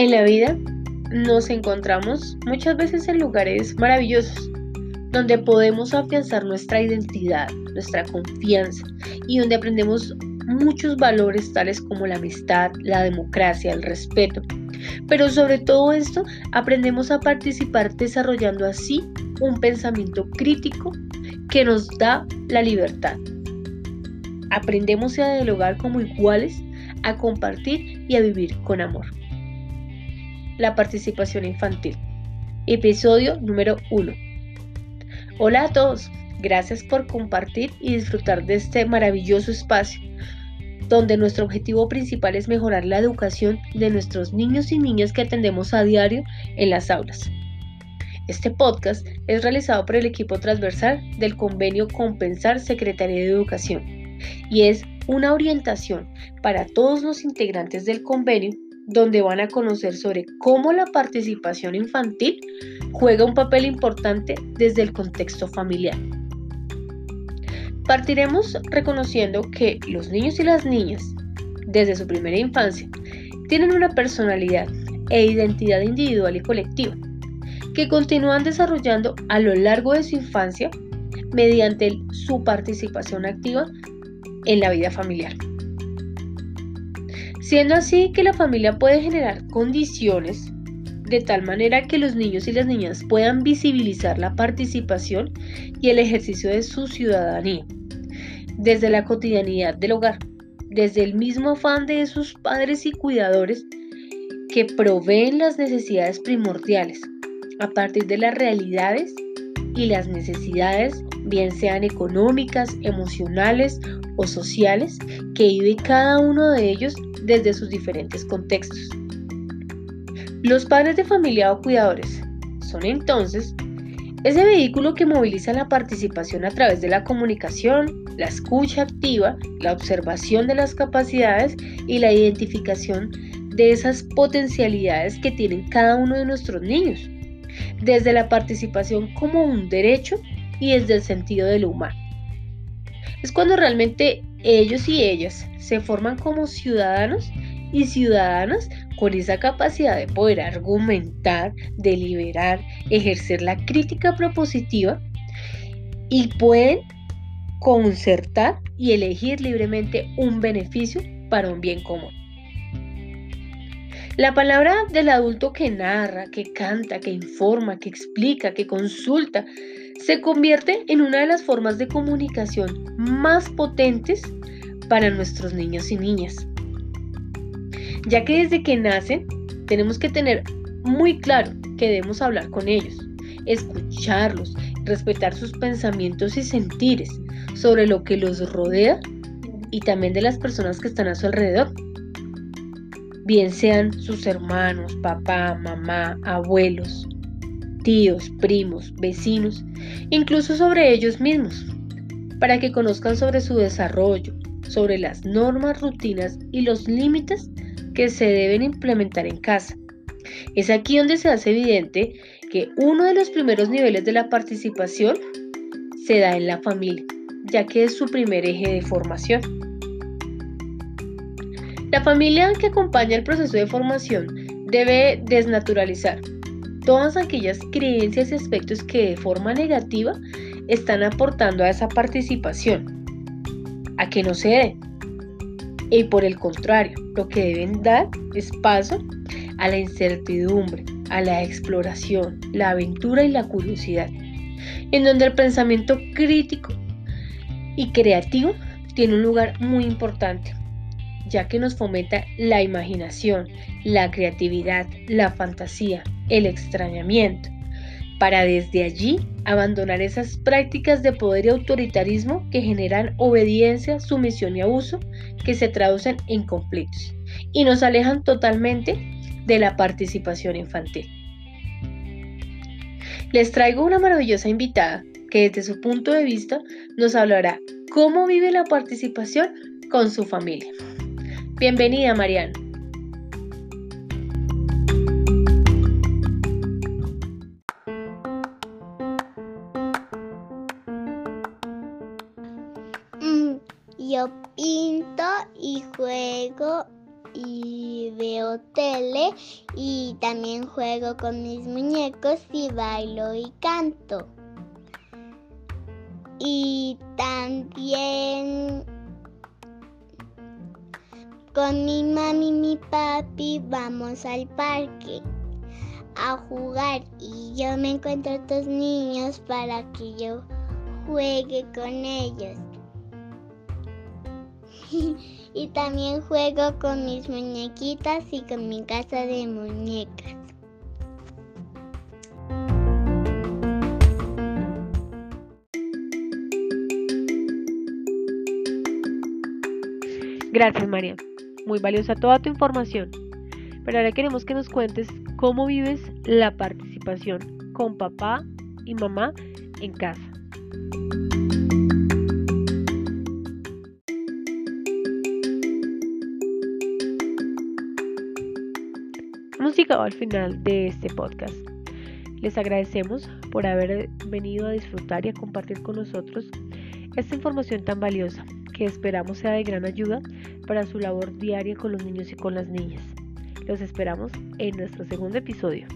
En la vida nos encontramos muchas veces en lugares maravillosos, donde podemos afianzar nuestra identidad, nuestra confianza y donde aprendemos muchos valores tales como la amistad, la democracia, el respeto. Pero sobre todo esto aprendemos a participar desarrollando así un pensamiento crítico que nos da la libertad. Aprendemos a dialogar como iguales, a compartir y a vivir con amor. La participación infantil. Episodio número 1. Hola a todos, gracias por compartir y disfrutar de este maravilloso espacio, donde nuestro objetivo principal es mejorar la educación de nuestros niños y niñas que atendemos a diario en las aulas. Este podcast es realizado por el equipo transversal del convenio Compensar Secretaría de Educación y es una orientación para todos los integrantes del convenio donde van a conocer sobre cómo la participación infantil juega un papel importante desde el contexto familiar. Partiremos reconociendo que los niños y las niñas, desde su primera infancia, tienen una personalidad e identidad individual y colectiva, que continúan desarrollando a lo largo de su infancia mediante su participación activa en la vida familiar siendo así que la familia puede generar condiciones de tal manera que los niños y las niñas puedan visibilizar la participación y el ejercicio de su ciudadanía, desde la cotidianidad del hogar, desde el mismo afán de sus padres y cuidadores que proveen las necesidades primordiales, a partir de las realidades y las necesidades, bien sean económicas, emocionales o sociales, que vive cada uno de ellos desde sus diferentes contextos. Los padres de familia o cuidadores son entonces ese vehículo que moviliza la participación a través de la comunicación, la escucha activa, la observación de las capacidades y la identificación de esas potencialidades que tienen cada uno de nuestros niños, desde la participación como un derecho y desde el sentido de lo humano. Es cuando realmente ellos y ellas se forman como ciudadanos y ciudadanas con esa capacidad de poder argumentar, deliberar, ejercer la crítica propositiva y pueden concertar y elegir libremente un beneficio para un bien común. La palabra del adulto que narra, que canta, que informa, que explica, que consulta, se convierte en una de las formas de comunicación más potentes para nuestros niños y niñas. Ya que desde que nacen tenemos que tener muy claro que debemos hablar con ellos, escucharlos, respetar sus pensamientos y sentires sobre lo que los rodea y también de las personas que están a su alrededor. Bien sean sus hermanos, papá, mamá, abuelos, tíos, primos, vecinos, incluso sobre ellos mismos, para que conozcan sobre su desarrollo, sobre las normas, rutinas y los límites que se deben implementar en casa. Es aquí donde se hace evidente que uno de los primeros niveles de la participación se da en la familia, ya que es su primer eje de formación. La familia que acompaña el proceso de formación debe desnaturalizar todas aquellas creencias y aspectos que de forma negativa están aportando a esa participación, a que no se dé. Y por el contrario, lo que deben dar es paso a la incertidumbre, a la exploración, la aventura y la curiosidad, en donde el pensamiento crítico y creativo tiene un lugar muy importante ya que nos fomenta la imaginación, la creatividad, la fantasía, el extrañamiento, para desde allí abandonar esas prácticas de poder y autoritarismo que generan obediencia, sumisión y abuso que se traducen en conflictos y nos alejan totalmente de la participación infantil. Les traigo una maravillosa invitada que desde su punto de vista nos hablará cómo vive la participación con su familia. Bienvenida, Mariana. Juego y veo tele y también juego con mis muñecos y bailo y canto. Y también con mi mami y mi papi vamos al parque a jugar y yo me encuentro a otros niños para que yo juegue con ellos. y también juego con mis muñequitas y con mi casa de muñecas. Gracias María, muy valiosa toda tu información. Pero ahora queremos que nos cuentes cómo vives la participación con papá y mamá en casa. Hemos llegado al final de este podcast. Les agradecemos por haber venido a disfrutar y a compartir con nosotros esta información tan valiosa que esperamos sea de gran ayuda para su labor diaria con los niños y con las niñas. Los esperamos en nuestro segundo episodio.